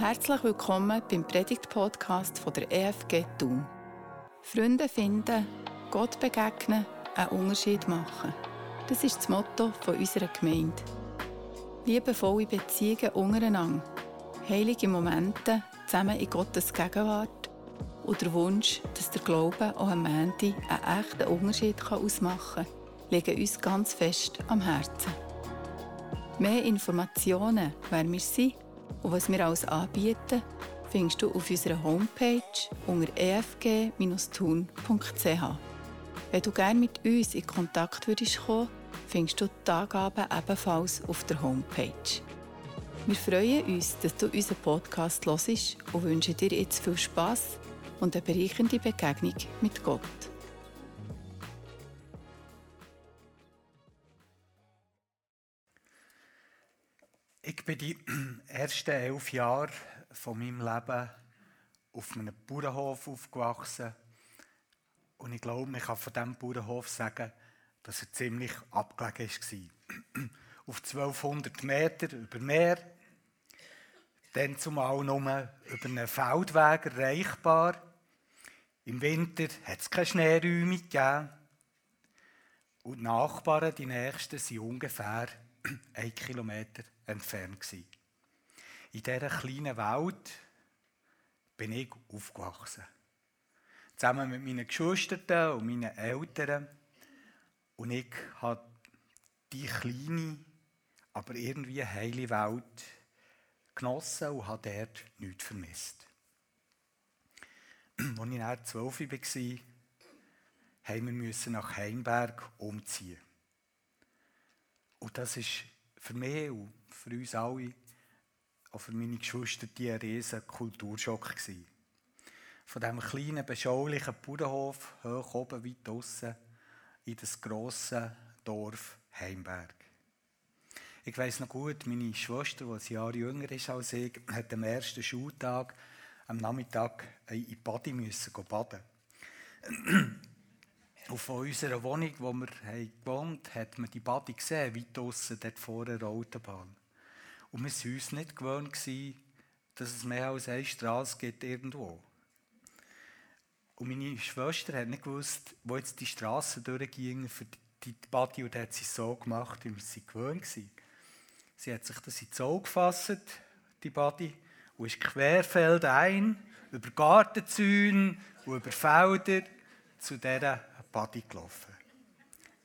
Herzlich willkommen beim Predigt-Podcast der EFG Thun. Freunde finden, Gott begegnen, einen Unterschied machen. Das ist das Motto unserer Gemeinde. Liebevolle Beziehungen untereinander, heilige Momente zusammen in Gottes Gegenwart und der Wunsch, dass der Glaube auch am Ende einen echten Unterschied ausmachen kann, liegen uns ganz fest am Herzen. Mehr Informationen, wer wir sind und was wir alles anbieten, findest du auf unserer Homepage unter efg-thun.ch. Wenn du gerne mit uns in Kontakt würdest kommen, findest du die Angaben ebenfalls auf der Homepage. Wir freuen uns, dass du unseren Podcast hörst und wünschen dir jetzt viel Spass und eine bereichernde Begegnung mit Gott. Ich bin die ersten elf Jahre von meinem Leben auf einem Bauernhof aufgewachsen. Und ich glaube, ich kann von diesem Bauernhof sagen, dass er ziemlich abgelegen war. auf 1200 Meter über Meer. Dann zumal nur über einen Feldweg erreichbar. Im Winter hat es keine Schneeräume gegeben. Und die Nachbarn, die nächsten, sind ungefähr einen Kilometer entfernt. In dieser kleinen Welt bin ich aufgewachsen. Zusammen mit meinen Geschwistern und meinen Eltern. Und ich habe die kleine, aber irgendwie heile Welt genossen und habe dort nichts vermisst. Als ich dann zwölf war, haben wir nach Heimberg umziehen. Und das ist für mich und für uns alle, auch für meine Geschwister, die ein riesiger Kulturschock gewesen. Von diesem kleinen, beschaulichen Bauernhof hoch oben weit draussen in das grosse Dorf Heimberg. Ich weiss noch gut, meine Schwester, die ein Jahr jünger ist als ich, hat am ersten Schultag am Nachmittag in Badi müssen baden. Und unserer Wohnung, wo wir gewohnt haben, hat man die Badi gesehen, weit draussen, dort vor der Autobahn. Und wir waren uns nicht gewöhnt, dass es mehr als eine Straße gibt irgendwo. Und meine Schwester hat nicht gewusst, wo jetzt die Straße durchging für die Badi. Und hat sie so gemacht, wie wir sie gewöhnt waren. Sie hat sich das ins Auge gefasst, die Badi, und ist querfeldein über Gartenzäune und über Felder zu dieser Badi gelaufen.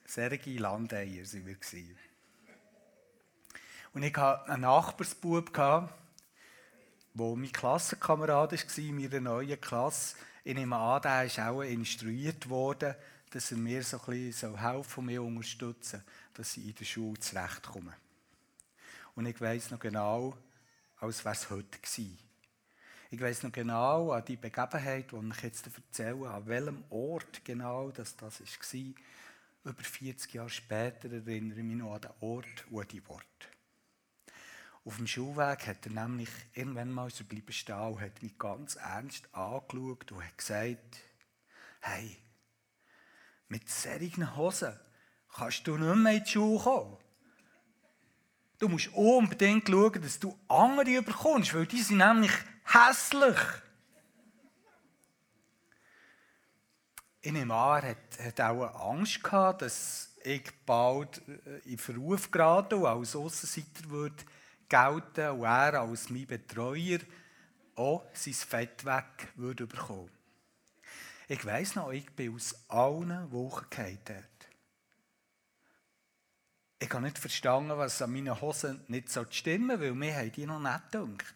Sergi Landeier waren wir. Und ich hatte einen Nachbarsbub, der mein Klassenkamerad war in meiner neuen Klasse. Ich nehme an, der ist auch instruiert worden, dass er mir so ein bisschen helfen und mich unterstützen dass ich in der Schule zurechtkomme. Und ich weiß noch genau, als wäre es heute gewesen. Ich weiß noch genau an die Begebenheit, die ich jetzt erzähle, an welchem Ort genau das, das war. Über 40 Jahre später erinnere ich mich noch an den Ort und an die Worte. Auf dem Schulweg hat er nämlich irgendwann mal so bleiben stehen und hat mich ganz ernst angeschaut und hat gesagt, hey, mit solchen Hosen kannst du nicht mehr in die Schule kommen. Du musst unbedingt schauen, dass du andere überkommst, weil die sind nämlich hässlich. Ich nehme an, er hat, hat auch Angst gehabt, dass ich bald äh, in Verruf gerate und als Aussenseiter würde gelten und er als mein Betreuer auch sein Fett weg würde bekommen. Ich weiss noch, ich bin aus allen Wochen gefallen Ich habe nicht verstanden, was an meinen Hosen nicht so stimmen weil mir haben die noch nicht gedacht.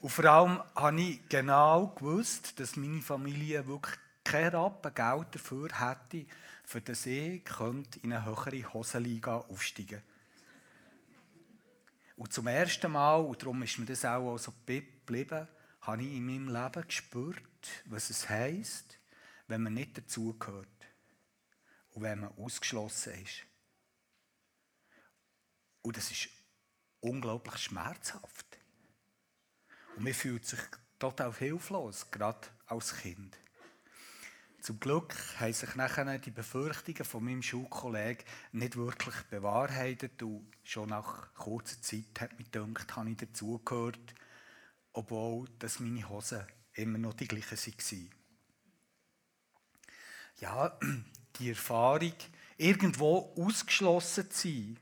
Und vor allem habe ich genau gewusst, dass meine Familie wirklich kein Rappen Geld dafür hätte, für das ich in eine höhere Hosenliga aufsteigen. Und zum ersten Mal, und darum ist mir das auch so geblieben, habe ich in meinem Leben gespürt, was es heisst, wenn man nicht dazugehört und wenn man ausgeschlossen ist. Und das ist unglaublich schmerzhaft. Und man fühlt sich total hilflos, gerade als Kind. Zum Glück haben sich nachher die Befürchtungen von meinem Schulkollegen nicht wirklich bewahrheitet und schon nach kurzer Zeit hat mich gedacht, habe ich dazugehört obwohl dass meine Hosen immer noch die gleichen waren. Ja, die Erfahrung, irgendwo ausgeschlossen zu sein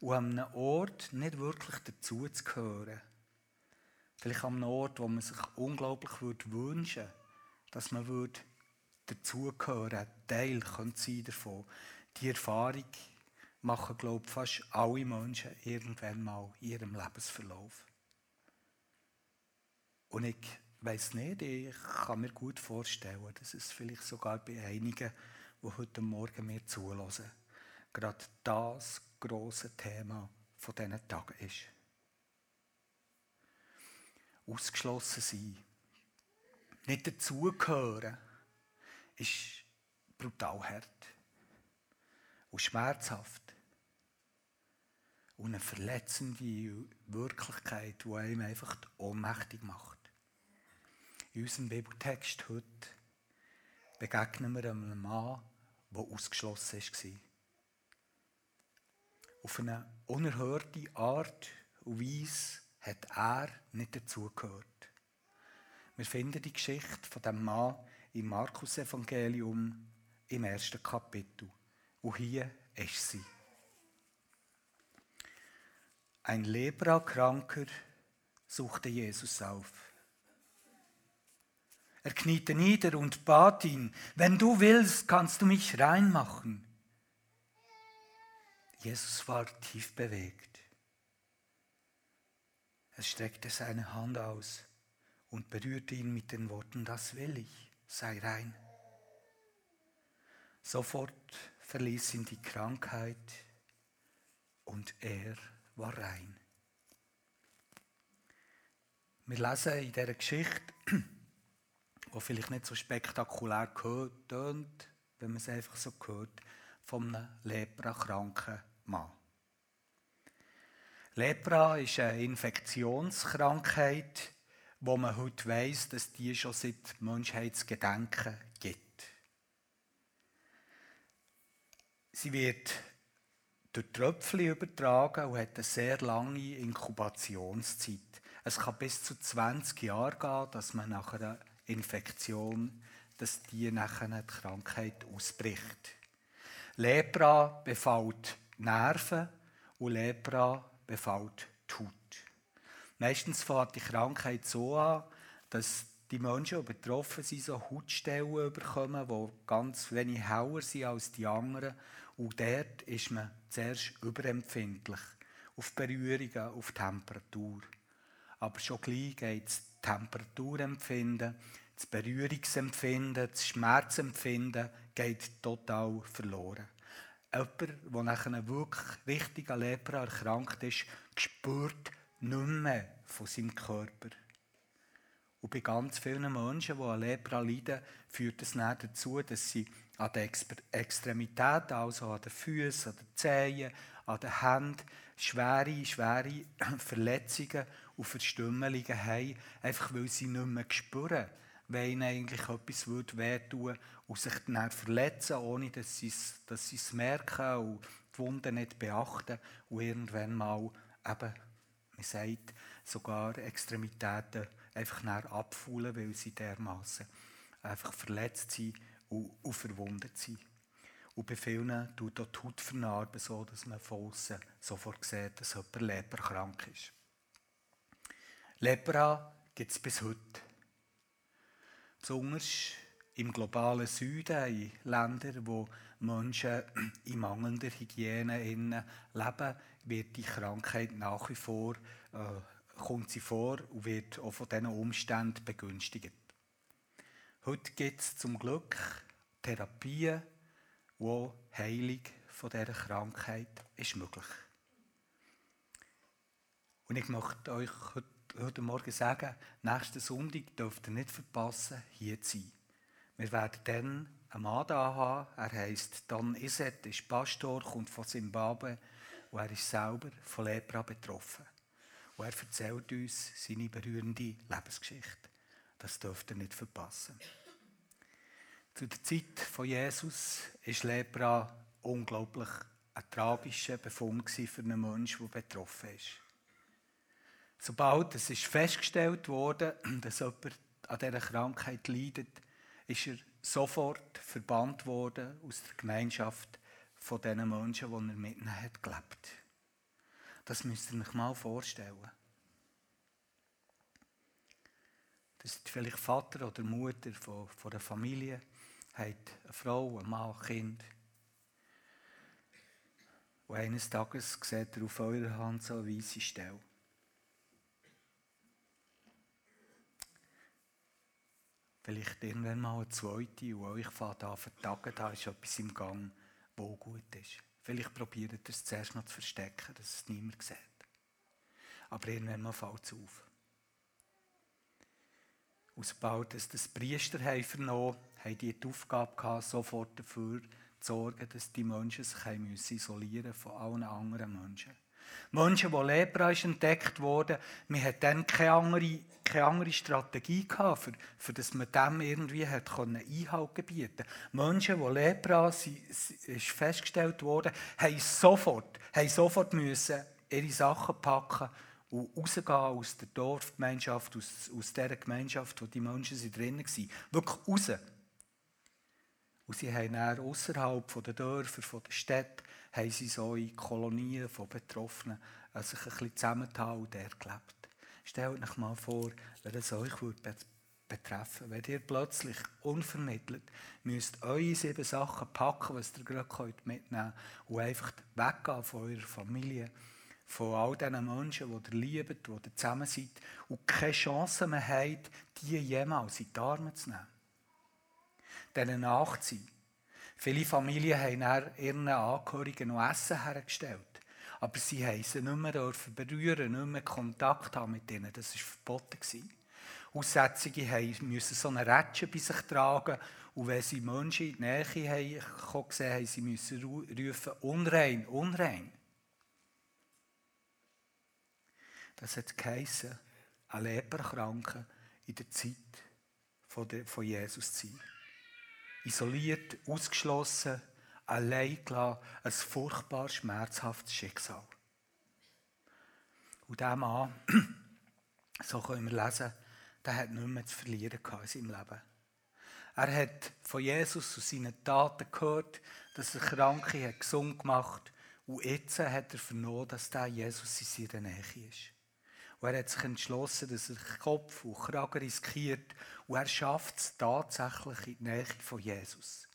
und an einem Ort nicht wirklich dazu zu gehören. Vielleicht an einem Ort, wo man sich unglaublich wünschen würde, dass man würde dazugehören, Teil könnte sein davon. Die Erfahrung machen, glaube ich, fast alle Menschen irgendwann mal in ihrem Lebensverlauf. Und ich weiß nicht, ich kann mir gut vorstellen, dass es vielleicht sogar bei einigen, die heute Morgen mir zulassen, gerade das große Thema von diesen Tagen ist. Ausgeschlossen sein, nicht dazugehören, ist brutal hart und schmerzhaft. Und eine verletzende Wirklichkeit, die einem einfach ohnmächtig macht. In unserem Bibeltext heute begegnen wir einem Mann, der ausgeschlossen war. Auf eine unerhörte Art und Weise hat er nicht dazugehört. Wir finden die Geschichte von dem Mann im Markus-Evangelium im ersten Kapitel. Und hier ist sie. Ein Leprakranker suchte Jesus auf. Er kniete nieder und bat ihn, wenn du willst, kannst du mich reinmachen. Jesus war tief bewegt. Er streckte seine Hand aus und berührte ihn mit den Worten, das will ich, sei rein. Sofort verließ ihn die Krankheit und er war rein. Wir lesen in dieser Geschichte, die vielleicht nicht so spektakulär tönt, wenn man es einfach so hört, von einem leprakranken Mann. Lepra ist eine Infektionskrankheit, wo man heute weiß, dass die schon seit Menschheitsgedenken gibt. Sie wird durch Tröpfchen übertragen und hat eine sehr lange Inkubationszeit. Es kann bis zu 20 Jahre gehen, dass man nach einer Infektion, dass die nachher die Krankheit ausbricht. Lepra befällt Nerven und Lepra befällt die Haut. Meistens fängt die Krankheit so an, dass die Menschen, die betroffen sind, so Hautstellen bekommen, die ganz wenig heller sind als die anderen. Und dort ist man zuerst überempfindlich auf Berührungen, auf Temperatur. Aber schon gleich geht das Temperaturempfinden, das Berührungsempfinden, das Schmerzempfinden geht total verloren. Jemand, der nachher wirklich richtig an Lepra erkrankt ist, spürt nicht mehr von seinem Körper. Und bei ganz vielen Menschen, die an Lepra leiden, führt es dann dazu, dass sie an den Extremitäten, also an den Füßen, an den Zehen, an den Händen, schwere, schwere Verletzungen und Verstümmelungen haben, einfach weil sie nicht mehr spüren, wenn ihnen eigentlich etwas würde und sich dann verletzen, ohne dass sie es, dass es merken und die Wunden nicht beachten und irgendwann mal eben man sagt sogar Extremitäten einfach abfüllen, weil sie dermaßen einfach verletzt sind und, und verwundet sind. Und bei vielen tut auch die Haut vernarben, so dass man von außen sofort sieht, dass jemand leberkrank ist. Lepra gibt es bis heute. Besonders im globalen Süden, in Ländern, wo Menschen in mangelnder Hygiene leben, wird die Krankheit nach wie vor äh, kommt sie vor und wird auch von diesen Umständen begünstigt. Heute gibt es zum Glück Therapien, wo Heilung von dieser Krankheit ist möglich. Und ich möchte euch heute, heute Morgen sagen, nächsten Sonntag dürft ihr nicht verpassen, hier zu sein. Wir werden dann einen Mann da haben, er heisst Don Iset, ist Pastor, kommt von Zimbabwe und er ist selber von Lepra betroffen. Und er erzählt uns seine berührende Lebensgeschichte. Das dürft ihr nicht verpassen. Zu der Zeit von Jesus ist Lepra unglaublich ein tragischer Befund für einen Menschen, der betroffen ist. Sobald es ist festgestellt wurde, dass jemand an dieser Krankheit leidet, ist er sofort verbannt worden aus der Gemeinschaft von den Menschen, die er mit ihnen hat gelebt. Das müsst ihr euch mal vorstellen. Das ist vielleicht Vater oder Mutter von, von einer Familie, hat eine Frau, ein Mann, ein Kind. Und eines Tages sieht er auf eurer Hand so eine weisse Stelle. Vielleicht irgendwann mal eine zweite und euch fährt an vertagen, da ist etwas im Gang, wo gut ist. Vielleicht probiert ihr es zuerst noch zu verstecken, dass es niemand sieht. Aber irgendwann mal fällt es auf. Und sobald es das Priester vernommen haben die die Aufgabe gehabt, sofort dafür zu sorgen, dass die Menschen sich isolieren von allen anderen Menschen. Menschen, die Lepra ist entdeckt wurden, man hat dann keine andere, keine andere Strategie gehabt, für, für dass man dem irgendwie hat Einhalt gebieten Menschen, die Lepra ist festgestellt wurden, haben sofort, haben sofort müssen ihre Sachen packen und rausgehen aus der Dorfgemeinschaft, aus, aus dieser Gemeinschaft, wo die Menschen drinnen waren. Wirklich raus. Und sie haben dann außerhalb der Dörfer, der Städte, haben sie so in Kolonien von Betroffenen äh, sich ein bisschen zusammengetan und dort gelebt. Stellt euch mal vor, wenn es euch betreffen wenn ihr plötzlich unvermittelt müsst eure sieben Sachen packen, was ihr gerade mitnehmen könnt und einfach weggehen von eurer Familie, von all diesen Menschen, die ihr liebt, die ihr zusammen seid und keine Chance mehr habt, die jemals in die Arme zu nehmen. Denen nachzuziehen. Viele Familien haben ihren Angehörigen noch Essen hergestellt. Aber sie haben sie nicht mehr dürfen berühren, nicht mehr Kontakt haben mit ihnen. Das war verboten. Aussätzige mussten so eine Rätsche bei sich tragen. Und wenn sie Menschen in die Nähe haben, gesehen haben, sie müssen rufen, unrein, unrein. Das hat geheissen, ein Leberkranker in der Zeit von Jesus zu sein isoliert, ausgeschlossen, allein gelassen, ein furchtbar schmerzhaftes Schicksal. Und dieser Mann, so können wir lesen, der hat nichts mehr zu verlieren in seinem Leben. Er hat von Jesus und seinen Taten gehört, dass er Kranke hat gesund gemacht und jetzt hat er vernommen, dass der Jesus in seiner Nähe ist. Und er hat sich entschlossen, dass er Kopf und Kragen riskiert und er schafft es tatsächlich in die Nähe von Jesus.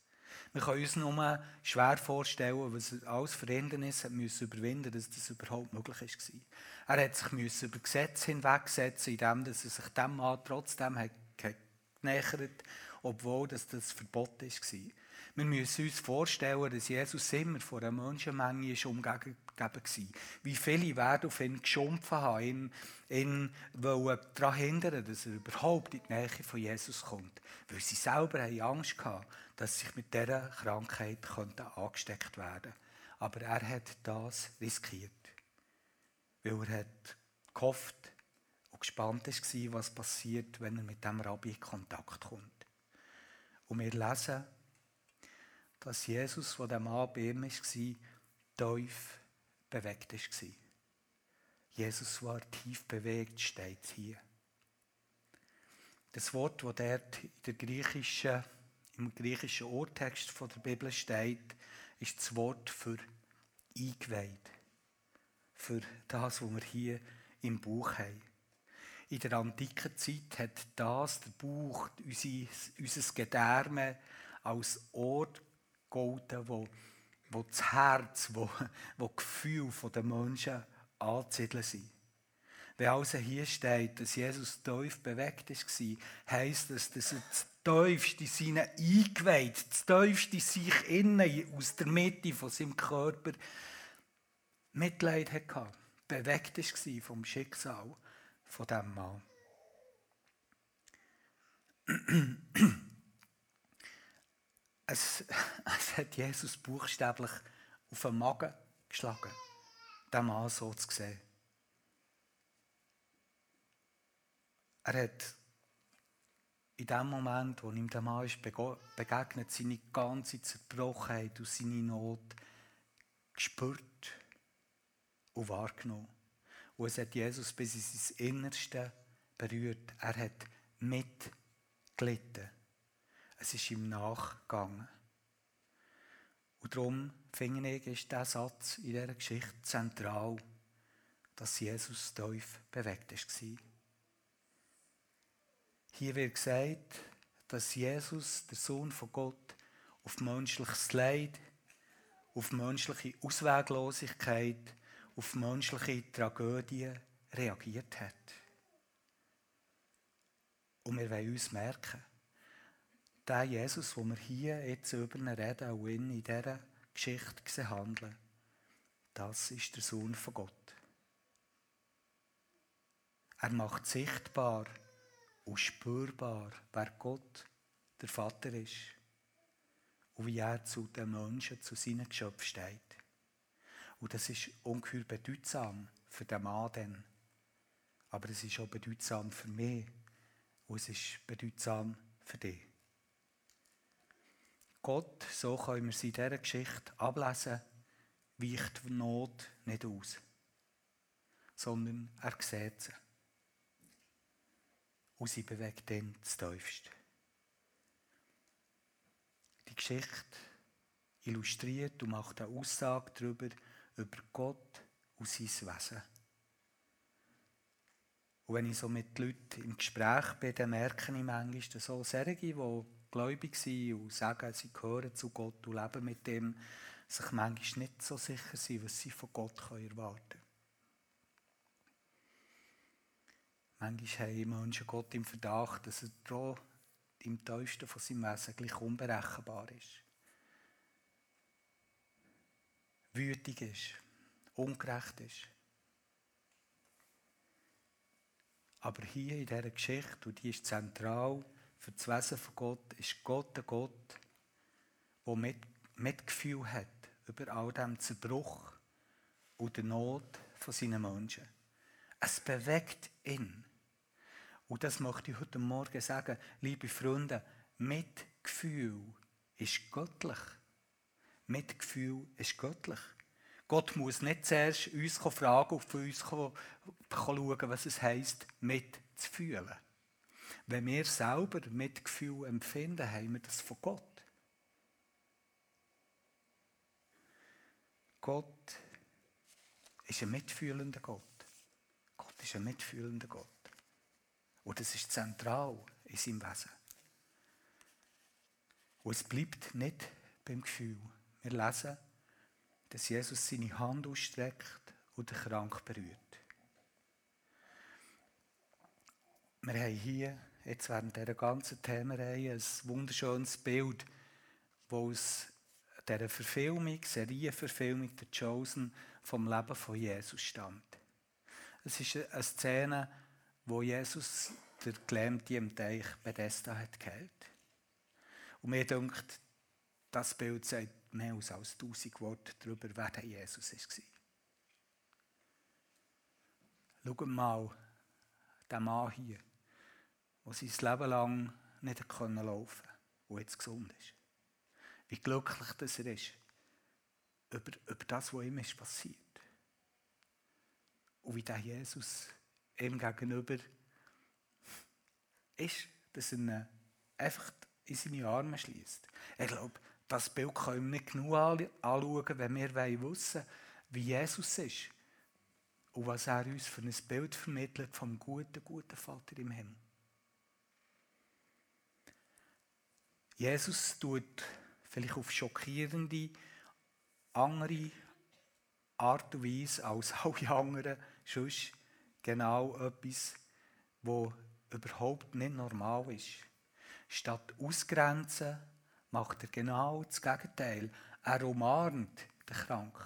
Wir können uns nur schwer vorstellen, was alles für Hindernisse müssen überwinden dass das überhaupt möglich war. Er hat sich müssen über Gesetze hinwegsetzen, indem er sich dem Mann trotzdem hat genähert, obwohl das, das Verbot war. Wir müssen uns vorstellen, dass Jesus immer vor einer Menschenmenge umgegeben war. Wie viele werden auf ihn geschumpfen haben, ihn, ihn daran hindern, dass er überhaupt in die Nähe von Jesus kommt. Weil sie selber Angst hatten, dass sie mit dieser Krankheit angesteckt werden könnten. Aber er hat das riskiert. Weil er hat gehofft und gespannt war, was passiert, wenn er mit dem Rabbi in Kontakt kommt. Und wir lesen, dass Jesus, der der Mann bei ihm war, tief bewegt war. Jesus war tief bewegt, steht hier. Das Wort, das dort in der griechischen, im griechischen Urtext von der Bibel steht, ist das Wort für eingeweiht. Für das, was wir hier im Buch haben. In der antiken Zeit hat das, der Buch, unser, unser Gedärme, als Ort gegolten, wo, wo das Herz, wo, wo Gefühl der Menschen anzusiedeln sind. Wenn also hier steht, dass Jesus tief bewegt war, heisst das, dass er das tiefste seine eingeweiht, das tiefste sich innen aus der Mitte von seinem Körper Mitleid hatte, bewegt war vom Schicksal von diesem Mann. Es, es hat Jesus buchstäblich auf den Magen geschlagen, den Mann so zu sehen. Er hat in dem Moment, wo ihm der Mann ist begegnet, seine ganze Zerbrochenheit und seine Not gespürt und wahrgenommen. Und es hat Jesus bis in sein Innerste berührt. Er hat mitgelitten. Es ist ihm nachgegangen. Und darum finde ich, ist dieser Satz in dieser Geschichte zentral, dass Jesus tief bewegt war. Hier wird gesagt, dass Jesus, der Sohn von Gott, auf menschliches Leid, auf menschliche Ausweglosigkeit, auf menschliche Tragödien reagiert hat. Und wir wollen uns merken, der Jesus, den wir hier jetzt über ihn reden, auch in dieser Geschichte handeln, das ist der Sohn von Gott. Er macht sichtbar und spürbar, wer Gott, der Vater ist und wie er zu den Menschen, zu seinen Geschöpfen steht. Und das ist ungeheuer bedeutsam für den Mann dann. Aber es ist auch bedeutsam für mich und es ist bedeutsam für dich. Gott, so können wir sie in dieser Geschichte ablesen, weicht Not nicht aus, sondern er sieht sie. Und sie bewegt ihn das Teufste. Die Geschichte illustriert und macht eine Aussage darüber, über Gott und sein Wesen. Und wenn ich so mit den Leuten im Gespräch bin, dann merke ich manchmal, dass so solche, die gläubig sind und sagen, sie gehören zu Gott und leben mit dem, sich manchmal nicht so sicher sind, was sie von Gott erwarten können. Manchmal haben Menschen Gott im Verdacht, dass er doch im Täuschen von seinem Wesen gleich unberechenbar ist. Wütig ist, ungerecht ist. Aber hier in dieser Geschichte, und die ist zentral, für das Wesen von Gott ist Gott ein Gott, der mit, Mitgefühl hat über all dem Zerbruch und der Not von seinen Menschen. Es bewegt ihn. Und das möchte ich heute Morgen sagen, liebe Freunde, Mitgefühl ist göttlich. Mitgefühl ist göttlich. Gott muss nicht zuerst uns fragen von uns schauen, was es heisst, mitzufühlen. Wenn wir selber Mitgefühl empfinden, haben wir das von Gott. Gott ist ein mitfühlender Gott. Gott ist ein mitfühlender Gott. Und das ist zentral in seinem Wesen. Und es bleibt nicht beim Gefühl. Wir lesen, dass Jesus seine Hand ausstreckt und den Krank berührt. Wir haben hier jetzt während dieser ganzen Themenreihe ein wunderschönes Bild, das aus dieser Verfilmung, Serienverfilmung der Chosen vom Leben von Jesus stammt. Es ist eine Szene, wo Jesus der Gelähmte im Teich Bethesda hat geheilt. Und mir denkt, das Bild sagt mehr als tausend Worte darüber, wer der Jesus war. Schaut mal, der Mann hier der sein Leben lang nicht laufen konnte und jetzt gesund ist. Wie glücklich dass er ist über, über das, was ihm ist passiert. Und wie der Jesus ihm gegenüber ist, dass er ihn einfach in seine Arme schließt. Ich glaube, das Bild können wir nicht genug anschauen, wenn wir wissen wollen, wie Jesus ist und was er uns für ein Bild vermittelt vom guten, guten Vater im Himmel. Jesus tut vielleicht auf schockierende, andere Art und Weise als alle anderen sonst genau etwas, wo überhaupt nicht normal ist. Statt ausgrenzen, macht er genau das Gegenteil. Er umarmt den Kranken.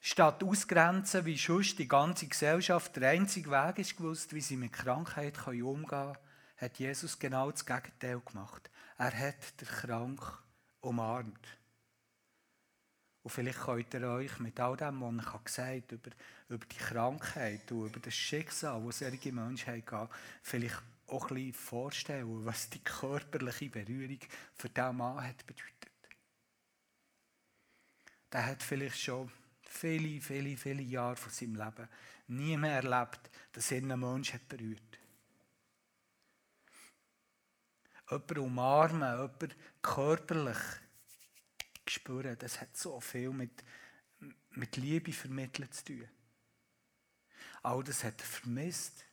Statt ausgrenzen, wie sonst die ganze Gesellschaft der einzige Weg ist gewusst, wie sie mit Krankheit umgehen kann, hat Jesus genau das Gegenteil gemacht. Er hat den Krank umarmt. Und vielleicht könnt ihr euch mit all dem, was ich gesagt habe, über, über die Krankheit und über das Schicksal, das solche Menschen haben, vielleicht auch ein bisschen vorstellen, was die körperliche Berührung für diesen Mann hat bedeutet. Der hat vielleicht schon viele, viele, viele Jahre von seinem Leben nie mehr erlebt, dass er einen Menschen berührt. Jemanden umarmen, jemanden körperlich spüren, das hat so viel mit, mit Liebe vermittelt zu tun. All das hat er vermisst.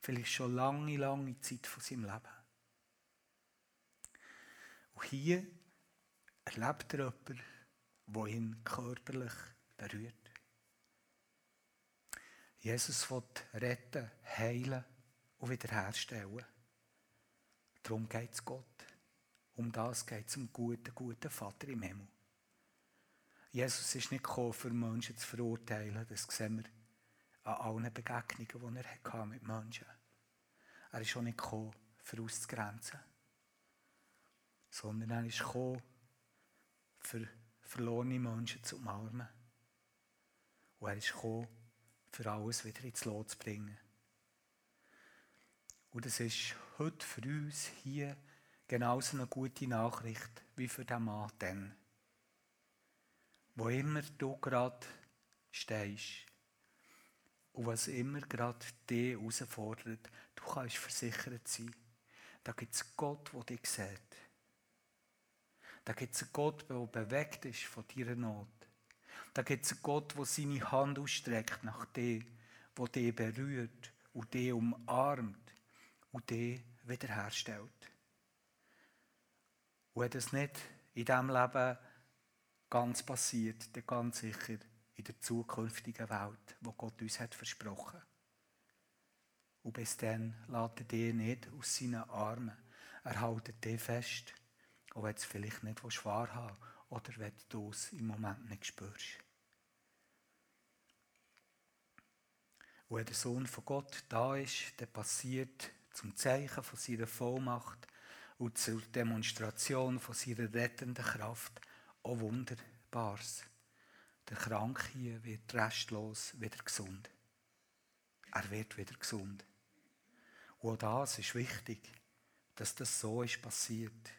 Vielleicht schon lange, lange Zeit von seinem Leben. Und hier erlebt er jemanden, der ihn körperlich berührt. Jesus will retten, heilen und wiederherstellen. Darum geht es Gott. Um das geht es um guten, guten Vater im Himmel. Jesus ist nicht gekommen, für Menschen zu verurteilen. Das sehen wir an allen Begegnungen, die er hatte mit Menschen. Er ist auch nicht gekommen, für auszugrenzen. Sondern er ist gekommen, für verlorene Menschen zu umarmen. Und er ist gekommen, für alles wieder ins Lot zu bringen. Und es ist heute für uns hier genauso eine gute Nachricht wie für den Mann dann. Wo immer du gerade stehst und was immer gerade dich herausfordert, du kannst versichert sein. Da gibt es Gott, der dich sieht. Da gibt es einen Gott, der bewegt ist von deiner Not. Da gibt es einen Gott, der seine Hand ausstreckt nach dir, der dich berührt und dich umarmt und dich wiederherstellt. Und wenn das nicht in diesem Leben ganz passiert, dann ganz sicher in der zukünftigen Welt, wo Gott uns hat versprochen. Und bis dann lässt er dich nicht aus seinen Armen. Er hält dich fest, auch wenn du es vielleicht nicht schwer haben oder wenn du es im Moment nicht spürst. Und wenn der Sohn von Gott da ist, dann passiert zum Zeichen von seiner Vollmacht und zur Demonstration von seiner rettenden Kraft auch Wunderbares. Der Kranke wird restlos wieder gesund. Er wird wieder gesund. Und auch das ist wichtig, dass das so ist passiert.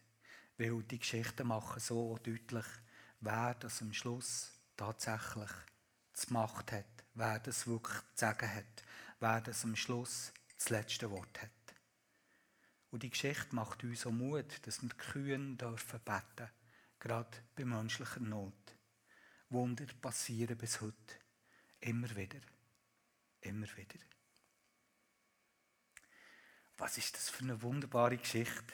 Weil die Geschichten machen so deutlich, wer das am Schluss tatsächlich die Macht hat, wer das wirklich zu sagen hat, wer das am Schluss das letzte Wort hat. Und die Geschichte macht uns so Mut, dass wir kühn dürfen beten, gerade bei menschlicher Not. Wunder passieren bis heute. Immer wieder. Immer wieder. Was ist das für eine wunderbare Geschichte?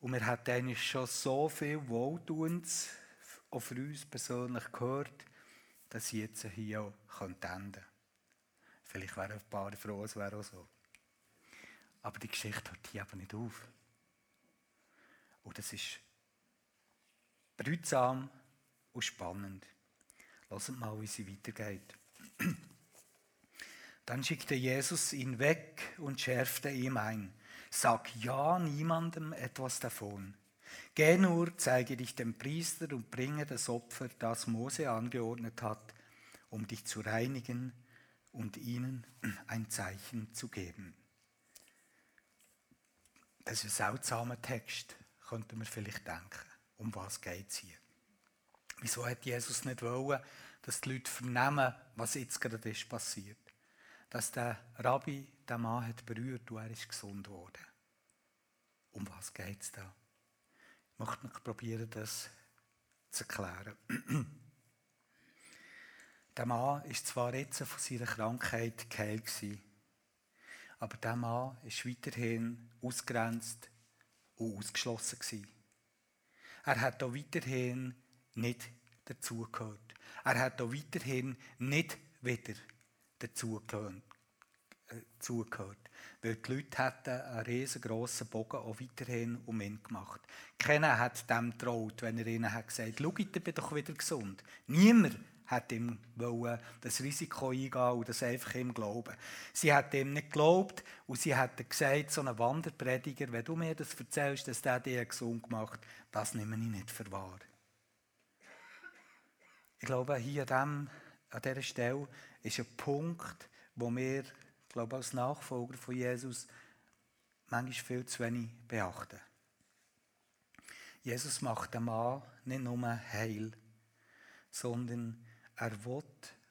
Und wir haben eigentlich schon so viel Wohltuends auch für uns persönlich gehört, dass ich jetzt hier auch enden könnte. Vielleicht wären ein paar froh, es wäre auch so. Aber die Geschichte hört hier aber nicht auf. Und das ist bedeutsam und spannend. Lasst mal, wie sie weitergeht. Dann schickte Jesus ihn weg und schärfte ihm ein. Sag ja niemandem etwas davon. Geh nur, zeige dich dem Priester und bringe das Opfer, das Mose angeordnet hat, um dich zu reinigen und ihnen ein Zeichen zu geben. Das ist ein seltsamer Text, könnte man vielleicht denken. Um was geht es hier? Wieso hat Jesus nicht wollen, dass die Leute vernehmen, was jetzt gerade ist passiert? Dass der Rabbi den Mann hat berührt und er ist gesund worden. Um was geht es da? Ich möchte noch probieren, das zu erklären. der Mann ist zwar jetzt von seiner Krankheit geheilt gewesen, aber dieser Mann ist weiterhin ausgrenzt und ausgeschlossen. Er hat auch weiterhin nicht dazugehört. Er hat auch weiterhin nicht wieder dazugehört. Äh. Weil die Leute hatten einen riesengroßen Bogen auch weiterhin um ihn gemacht. Keiner hat dem getraut, wenn er ihnen gesagt hat, schau, ich bin doch wieder gesund. Niemand hat ihm das Risiko eingehen und das einfach ihm glauben. Sie hat ihm nicht geglaubt und sie hat gesagt, so ein Wanderprediger, wenn du mir das erzählst, dass der dich gesund macht, das nehme ich nicht für wahr. Ich glaube, hier an dieser Stelle ist ein Punkt, wo wir, ich glaube, als Nachfolger von Jesus manchmal viel zu wenig beachten. Jesus macht den Mann nicht nur heil, sondern er will,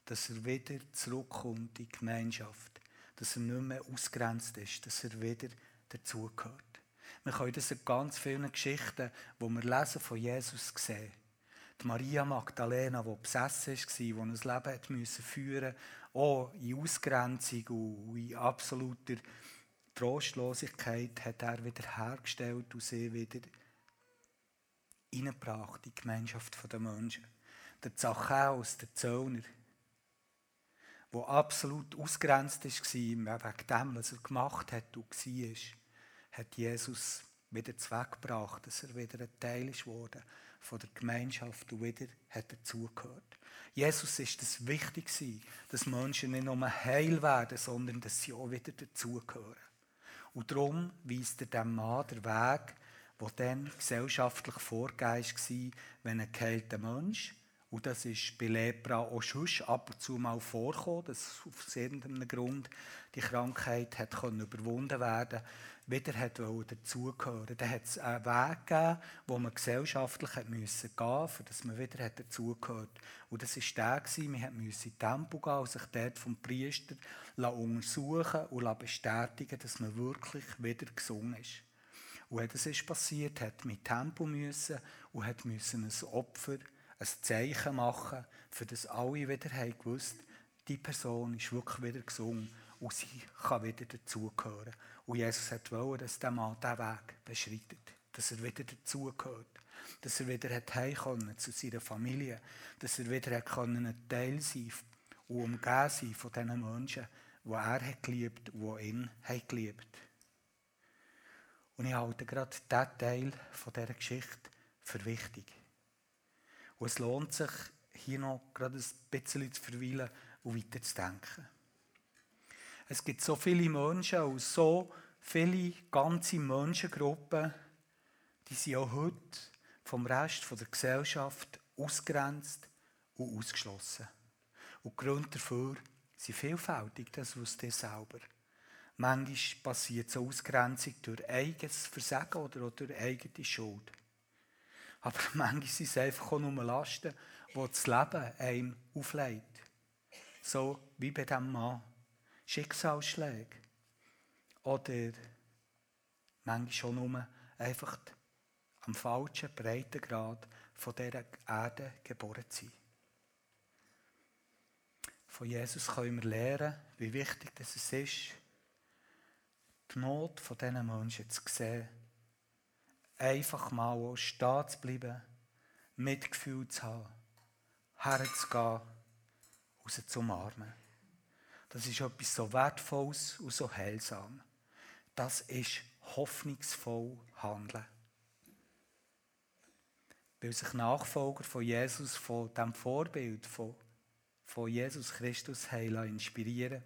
dass er wieder zurückkommt in die Gemeinschaft, dass er nicht mehr ausgrenzt ist, dass er wieder dazugehört. Wir können das in ganz vielen Geschichten, die wir lesen von Jesus sehen. Die Maria Magdalena, die besessen war, die ein Leben musste führen auch in Ausgrenzung und in absoluter Trostlosigkeit, hat er wieder hergestellt und sie wieder in die Gemeinschaft der Menschen. Der Zachäus, der Zöllner, der absolut ausgrenzt war, wegen dem, was er gemacht hat und war, hat Jesus wieder zweckgebracht, dass er wieder ein Teil ist worden von der Gemeinschaft und wieder hat dazugehört. Jesus ist es wichtig dass Menschen nicht nur heil werden, sondern dass sie auch wieder dazugehören. Und darum weist er dem Mann den Weg, der dann gesellschaftlich vorgegeben war, wenn ein geheilter Mensch, und das ist bei Lepra auch schon ab und zu mal vorgekommen, dass auf irgendeinem Grund die Krankheit hat überwunden werden wieder hat dazugehören Dann hat es einen Weg gegeben, wo man gesellschaftlich hat müssen gehen musste, dass man wieder dazugehört. Und das war der, man musste in Tempo gehen und sich dort vom Priester untersuchen und bestätigen, dass man wirklich wieder gesungen ist. Und das ist passiert, hat mit Tempo müssen und hat müssen ein Opfer, ein Zeichen machen, für das alle wieder haben gewusst, die Person ist wirklich wieder gesungen und sie kann wieder dazugehören. Und Jesus hat wollen, dass der Mann diesen Weg beschreitet, dass er wieder dazugehört, dass er wieder heimkommen zu seiner Familie, dass er wieder ein Teil sein und umgeben sein von diesen Menschen, die er hat geliebt und die ihn haben geliebt. Und ich halte gerade diesen Teil von dieser Geschichte für wichtig. Und es lohnt sich, hier noch gerade ein bisschen zu verweilen und weiterzudenken. Es gibt so viele Menschen und so viele ganze Menschengruppen, die sind auch heute vom Rest der Gesellschaft ausgrenzt und ausgeschlossen. Und die Gründe dafür sind vielfältig, das wisst ihr selber. Manchmal passiert so Ausgrenzung durch eigenes Versagen oder durch eigene Schuld. Aber manchmal sind es einfach nur Lasten, die das Leben einem auflegt. So wie bei diesem Mann. Schicksalsschläge. Oder manchmal schon nur einfach am falschen Breitengrad von dieser Erde geboren zu sein. Von Jesus können wir lernen, wie wichtig es ist, die Not von diesen Menschen zu sehen, einfach mal stehen zu bleiben, Mitgefühl zu haben, herzugehen, raus zu umarmen. Das ist etwas so Wertvolles und so heilsam. Das ist hoffnungsvoll Handeln. Weil sich Nachfolger von Jesus, von dem Vorbild von, von Jesus Christus haben inspirieren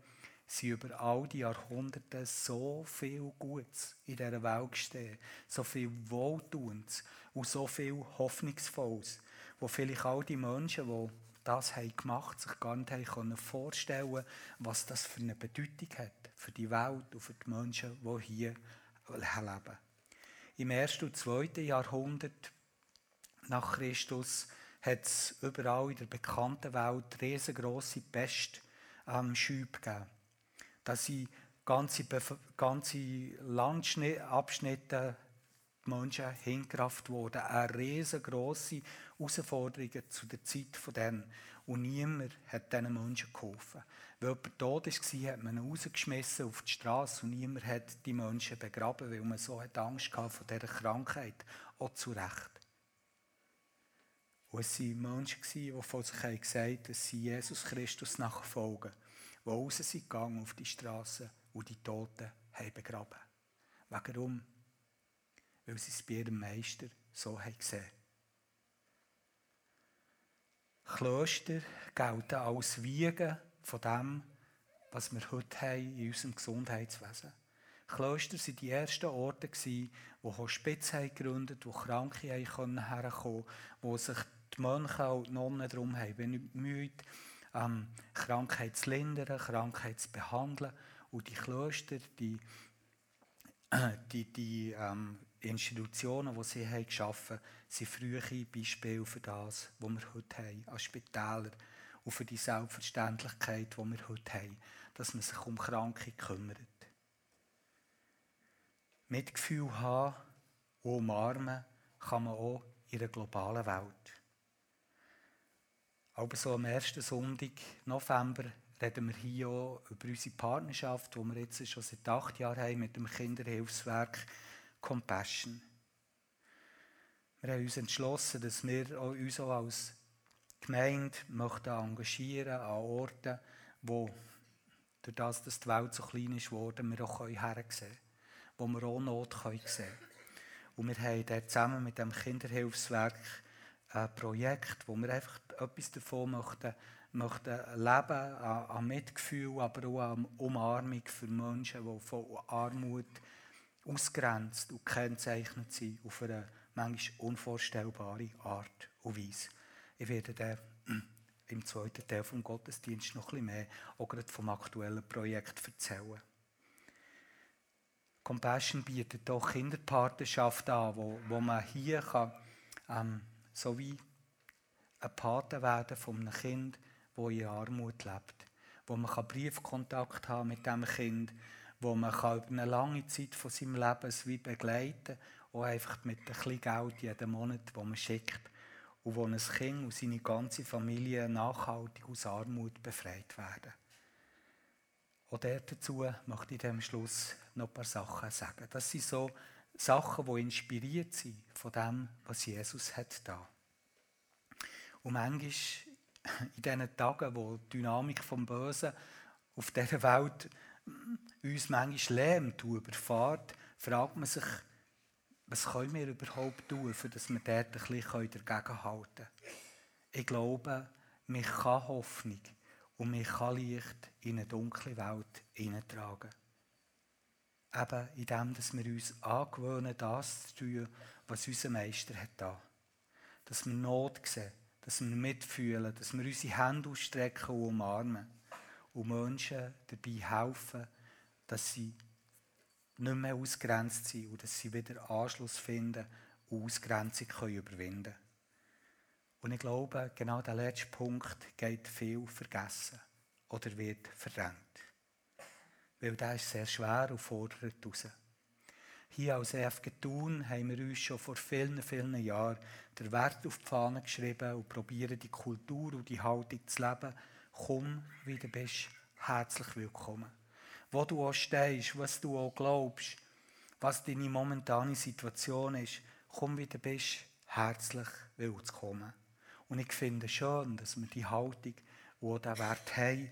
sie über all die Jahrhunderte so viel Gutes in dieser Welt gestehen, so viel Wohltuendes und so viel Hoffnungsvolles, wo vielleicht all die Menschen, die das haben gemacht, sich gar nicht haben vorstellen was das für eine Bedeutung hat für die Welt und für die Menschen, die hier leben. Im ersten und zweiten Jahrhundert nach Christus hat es überall in der bekannten Welt riesengroße Pestschübe ähm, gegeben. Da sind ganze, ganze Landabschnitte Menschen hingerafft wurden. Eine riesengroße Herausforderung zu der Zeit von denen. Und niemand hat diesen Menschen geholfen. Weil jemand tot war, hat man ihn rausgeschmissen auf die Straße und niemand hat die Menschen begraben, weil man so Angst hatte vor dieser Krankheit. Auch zu Recht. Und es waren Menschen, die von sich gesagt haben, dass sie Jesus Christus nachfolgen, die raus sind gegangen auf die Straße und die Toten haben begraben. Warum? weil sie es bei ihrem Meister so haben gesehen Klöster gelten als Wiegen von dem, was wir heute haben in unserem Gesundheitswesen. Klöster waren die ersten Orte, die Hospize gegründet haben, wo Kranke herkommen konnten, wo sich die Mönche und die Nonnen darum haben bemüht, ähm, Krankheit zu lindern, Krankheit zu behandeln. Und die Klöster, die, die, die ähm, Institutionen, die sie haben geschaffen haben, sind frühe Beispiele für das, was wir heute haben, als Spitäler und für die Selbstverständlichkeit, die wir heute haben, dass man sich um Kranke kümmert. Mitgefühl haben und umarmen kann man auch in einer globalen Welt. Aber so am ersten Sonntag November reden wir hier auch über unsere Partnerschaft, die wir jetzt schon seit acht Jahren haben mit dem Kinderhilfswerk Compassion. Wir haben uns entschlossen, dass wir uns auch als Gemeinde möchten engagieren an Orten, wo durch das, dass die Welt so klein ist geworden, wir auch hersehen können, wo wir auch Not sehen können. Und wir haben dort zusammen mit dem Kinderhilfswerk ein Projekt, wo wir einfach etwas davon möchten, möchten leben, an, Mitgefühl, aber auch an Umarmung für Menschen, die von Armut ausgrenzt und gekennzeichnet sind auf eine manchmal unvorstellbare Art und Weise. Ich werde dann im zweiten Teil vom Gottesdienst noch ein bisschen mehr auch gerade vom aktuellen Projekt erzählen. Compassion bietet auch Kinderpartnerschaft an, wo, wo man hier kann, ähm, so wie ein Pate werden von einem Kind, das in Armut lebt. Wo man Briefkontakt haben mit dem Kind, wo man kann über eine lange Zeit von seinem Leben wie begleiten auch einfach mit ein bisschen Geld jeden Monat, das man schickt. Und wo ein Kind und seine ganze Familie nachhaltig aus Armut befreit werden. Auch dazu möchte ich am Schluss noch ein paar Sachen sagen. Das sind so Sachen, die inspiriert sind von dem, was Jesus hat da. Und manchmal in diesen Tagen, wo die Dynamik vom Bösen auf dieser Welt uns manchmal lähmt und überfahrt, fragt man sich, was können wir überhaupt tun, für dass wir dort ein bisschen dagegenhalten können. Ich glaube, mich kann Hoffnung und mich kann Licht in eine dunkle Welt hineintragen. Eben in dem, dass wir uns angewöhnen, das zu tun, was unser Meister hat da. Dass wir Not sehen, dass wir mitfühlen, dass wir unsere Hände ausstrecken und umarmen. Und Menschen dabei helfen, dass sie nicht mehr ausgrenzt sind und dass sie wieder Anschluss finden und Ausgrenzung können überwinden können. Und ich glaube, genau der letzte Punkt geht viel vergessen oder wird verdrängt. Weil der ist sehr schwer und fordert raus. Hier als EFG Thun haben wir uns schon vor vielen, vielen Jahren den Wert auf die Fahne geschrieben und probieren die Kultur und die Haltung zu leben. Komm, wie du bist, herzlich willkommen. Wo du auch stehst, was du auch glaubst, was deine momentane Situation ist, komm, wie du bist, herzlich willkommen. Und ich finde schön, dass wir die Haltung, die diesen Wert haben,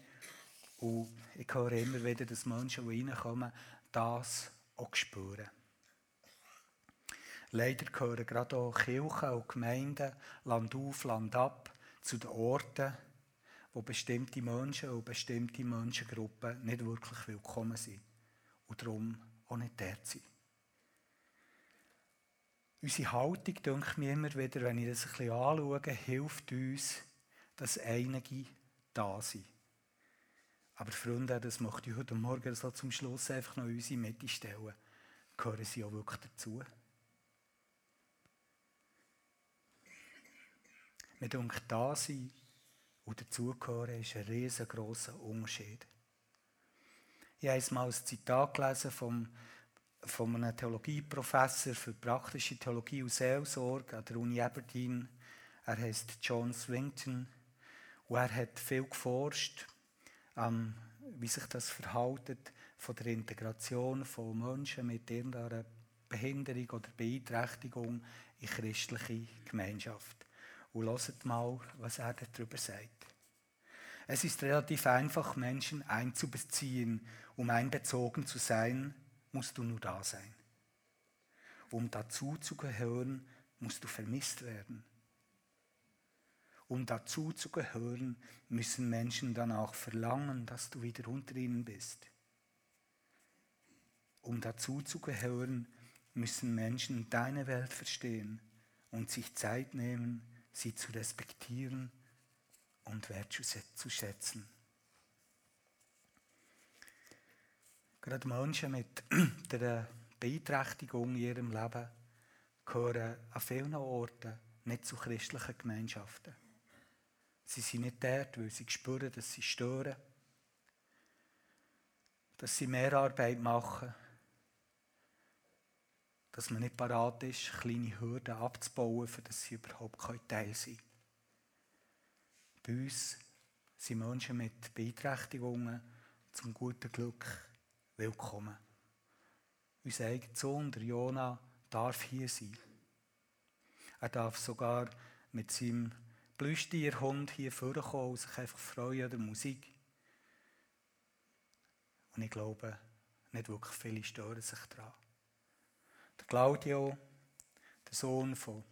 und ich höre immer wieder, dass Menschen, die reinkommen, das auch spüren. Leider gehören gerade auch Kirchen und Gemeinden, Land auf, Land ab, zu den Orten, wo bestimmte Menschen und bestimmte Menschengruppen nicht wirklich willkommen sind und darum auch nicht dort sind. Unsere Haltung, denke mir immer wieder, wenn ich das ein bisschen anschaue, hilft uns, dass einige da sind. Aber Freunde, das möchte ich heute Morgen so zum Schluss einfach noch in unsere Mitte stellen. Gehören sie auch wirklich dazu? Mir denkt, da sein und dazugehören ist ein riesengroßer Unterschied. Ich habe mal ein Zitat gelesen vom von einem Theologieprofessor für praktische Theologie und Seelsorge an der Uni Aberdeen. Er heißt John Swington und er hat viel geforscht, ähm, wie sich das verhält von der Integration von Menschen mit irgendeiner Behinderung oder Beeinträchtigung in christliche Gemeinschaft. Und hört mal, was er darüber sagt. Es ist relativ einfach, Menschen einzubeziehen, um einbezogen zu sein, musst du nur da sein. Um dazu zu gehören, musst du vermisst werden. Um dazu zu gehören, müssen Menschen dann auch verlangen, dass du wieder unter ihnen bist. Um dazu zu gehören, müssen Menschen deine Welt verstehen und sich Zeit nehmen, sie zu respektieren und wertzuschätzen. Gerade Menschen mit der Beeinträchtigung in ihrem Leben gehören an vielen Orten nicht zu christlichen Gemeinschaften. Sie sind nicht dort, weil sie spüren, dass sie stören, dass sie mehr Arbeit machen, dass man nicht parat ist, kleine Hürden abzubauen, für dass sie überhaupt Teil sein können. Bei uns sind Menschen mit Beeinträchtigungen zum guten Glück willkommen. Unser eigener Sohn, der Jona, darf hier sein. Er darf sogar mit seinem Plüschtierhund hier vorkommen und sich einfach freuen an der Musik. Und ich glaube, nicht wirklich viele stören sich daran. Der Claudio, der Sohn von,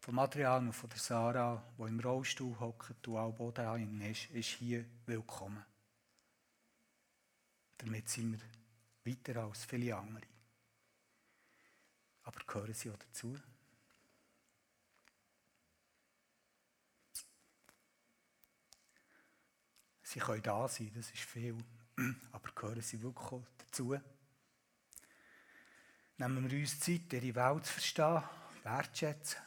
von Adrian und von der Sarah, der im Rollstuhl hockt und auch da ist, ist hier willkommen. Damit sind wir weiter als viele andere. Aber gehören sie auch dazu? Sie können da sein, das ist viel. Aber gehören sie wirklich dazu? Nehmen wir uns Zeit, ihre Welt zu verstehen, wertschätzen.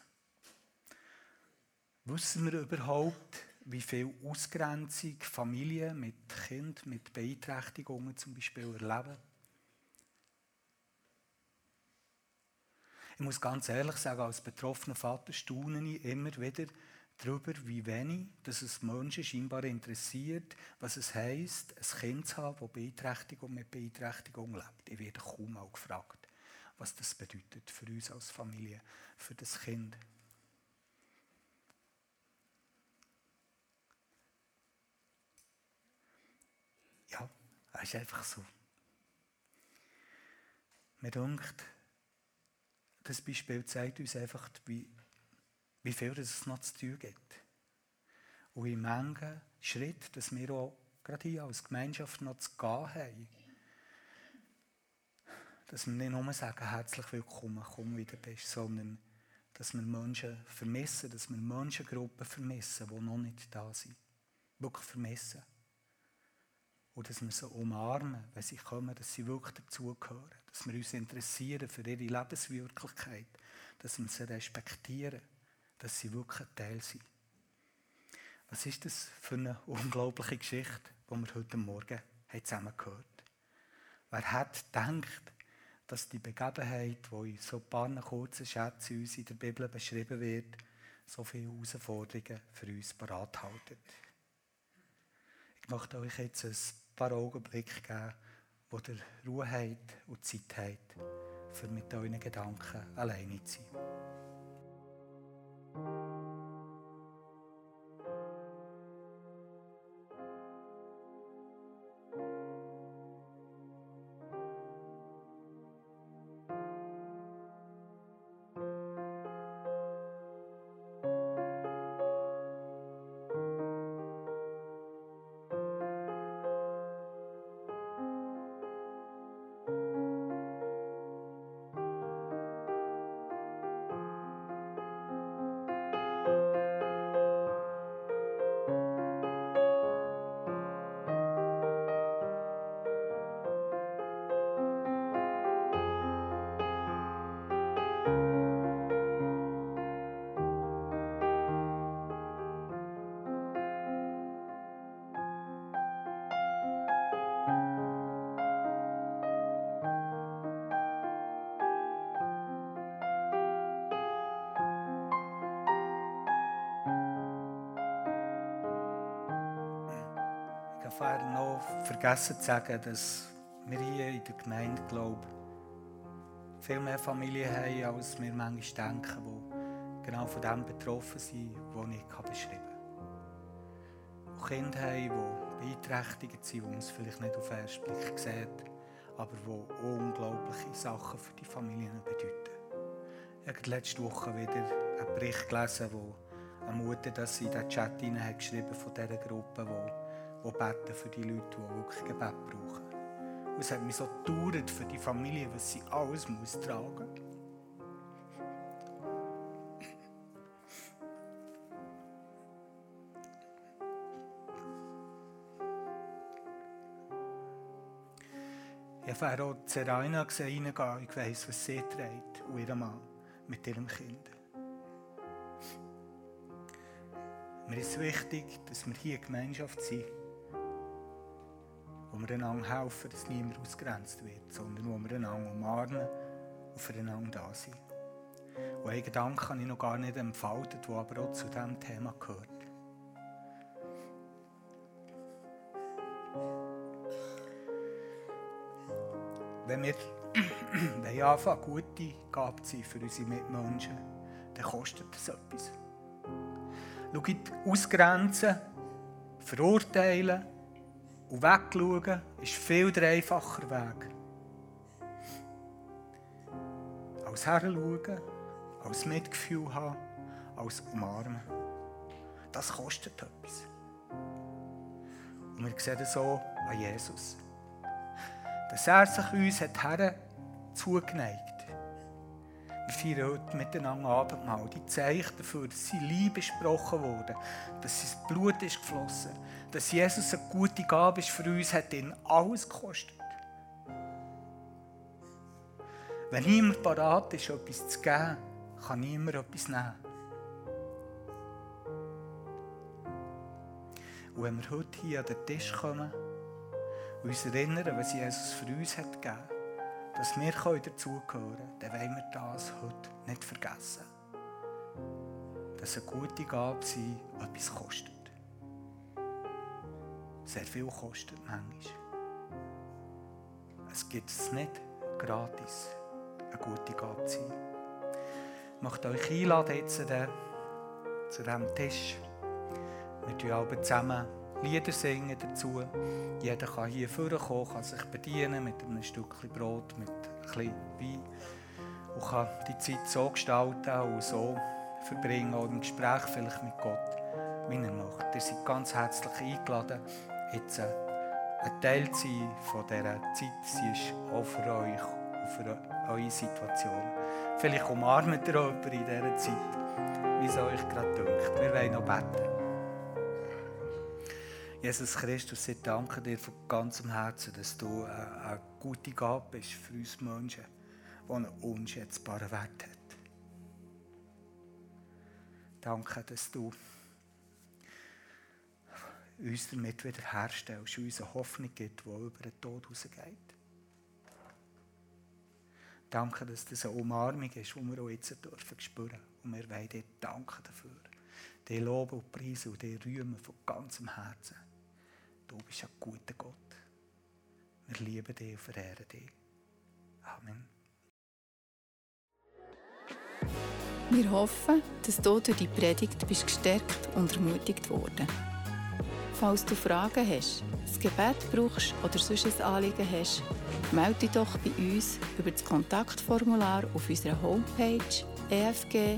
Wissen wir überhaupt, wie viel Ausgrenzung Familien mit Kindern mit Beeinträchtigungen zum Beispiel erleben? Ich muss ganz ehrlich sagen, als betroffener Vater staune ich immer wieder darüber, wie wenig dass es Menschen scheinbar interessiert, was es heisst, ein Kind zu haben, das Beeinträchtigung mit Beeinträchtigung lebt. Ich werde kaum mal gefragt, was das bedeutet für uns als Familie, für das Kind. Ja, es ist einfach so. Mir denkt, das Beispiel zeigt uns einfach, wie, wie viel es noch zu tun gibt. Und wie manchen Schritt, dass wir auch gerade hier als Gemeinschaft noch zu gehen haben. Dass wir nicht nur sagen, herzlich willkommen, komm wieder bist, sondern dass wir Menschen vermissen, dass wir Menschengruppen vermissen, die noch nicht da sind. Wirklich vermissen. Und dass wir sie umarmen, wenn sie kommen, dass sie wirklich dazugehören. Dass wir uns interessieren für ihre Lebenswirklichkeit. Dass wir sie respektieren. Dass sie wirklich ein Teil sind. Was ist das für eine unglaubliche Geschichte, die wir heute Morgen zusammen gehört haben? Wer hat gedacht, dass die Begebenheit, die in so ein paar kurzen Schätzen uns in der Bibel beschrieben wird, so viele Herausforderungen für uns bereithält? Ich möchte euch jetzt ein paar Augenblicke geben, wo ihr Ruhe habt und Zeit habt, für mit euren Gedanken alleine zu sein. Vorher noch vergessen zu sagen, dass wir hier in der Gemeinde, glaube viel mehr Familien haben, als wir manchmal denken, die genau von dem betroffen sind, was ich beschrieben habe. Die Kinder haben, die beeinträchtigt sind, die es vielleicht nicht auf den ersten Blick sieht, aber die unglaubliche Sachen für die Familien bedeuten. Ich habe letzte Woche wieder einen Bericht gelesen, wo eine Mutter das in den Chat hat geschrieben von dieser Gruppe, die die beten für die Leute, die wirklich Gebet brauchen. Und es hat mich so gedauert für die Familie, was sie alles muss tragen muss. Ich habe auch Seraina reingehen, ich weiss, was sie trägt und ihr Mann. mit ihrem Kind. Mir ist wichtig, dass wir hier Gemeinschaft sind, wo wir einander helfen, dass niemand ausgrenzt wird, sondern wo wir einander umarmen und füreinander da sind. Und einen Gedanken habe ich noch gar nicht entfaltet, der aber auch zu diesem Thema gehört. Wenn wir wenn anfangen, gute Gabe zu für unsere Mitmenschen, dann kostet das etwas. Schaut, ausgrenzen, verurteilen und wegschauen ist viel der einfacher Weg. Als heranschauen, als Mitgefühl haben, als umarmen. Das kostet etwas. Und wir sehen das so an Jesus. Dass er sich uns hat zugeneigt wir feiern heute miteinander Abendmahl. Die Zeichen dafür, dass sie Liebe gesprochen wurde, dass sein Blut ist geflossen, dass Jesus eine gute Gabe ist für uns, hat ihn alles gekostet. Wenn niemand parat ist, etwas zu geben, kann niemand etwas nehmen. Und wenn wir heute hier an den Tisch kommen und uns erinnern, was Jesus für uns hat gegeben hat, dass wir dazugehören können, dann wollen wir das heute nicht vergessen. Dass eine gute Gabe sein etwas kostet. Sehr viel kostet manchmal. Es gibt es nicht gratis, eine gute Gabe zu sein. Ich möchte euch einladen jetzt zu diesem Tisch. Wir tun alle zusammen Lieder singen dazu. Jeder kann hier vorkommen, kann sich bedienen mit einem Stückchen Brot, mit bisschen Wein und kann die Zeit so gestalten und so verbringen, auch im Gespräch vielleicht mit Gott, wie er möchte. Ihr seid ganz herzlich eingeladen, jetzt äh, ein Teil zu sein von dieser Zeit. Sie ist auch für euch und für eure Situation. Vielleicht umarmt ihr jemanden in dieser Zeit, wie es euch gerade dünkt. Wir wollen noch beten. Jesus Christus, ich danke dir von ganzem Herzen, dass du eine gute Gabe bist für uns Menschen, die einen unschätzbaren Wert hat. Danke, dass du uns damit wiederherstellst uns eine Hoffnung gibt, die über den Tod rausgeht. Danke, dass das eine Umarmung ist, die wir auch jetzt dürfen spüren. Und wir wollen dir danken dafür. Dir loben und preisen und dir rühmen von ganzem Herzen. Du bist ein guter Gott. Wir lieben dich und verehren dich. Amen. Wir hoffen, dass du durch die Predigt bist gestärkt und ermutigt worden. Falls du Fragen hast, ein Gebet brauchst oder sonst ein Anliegen hast, melde dich doch bei uns über das Kontaktformular auf unserer Homepage efg-tun.ch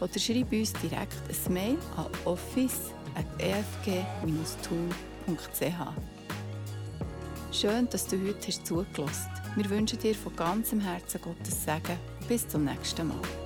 oder schreib uns direkt ein Mail an office efg-tun.ch. Schön, dass du heute zugelassen hast. Wir wünschen dir von ganzem Herzen Gottes Segen. Bis zum nächsten Mal.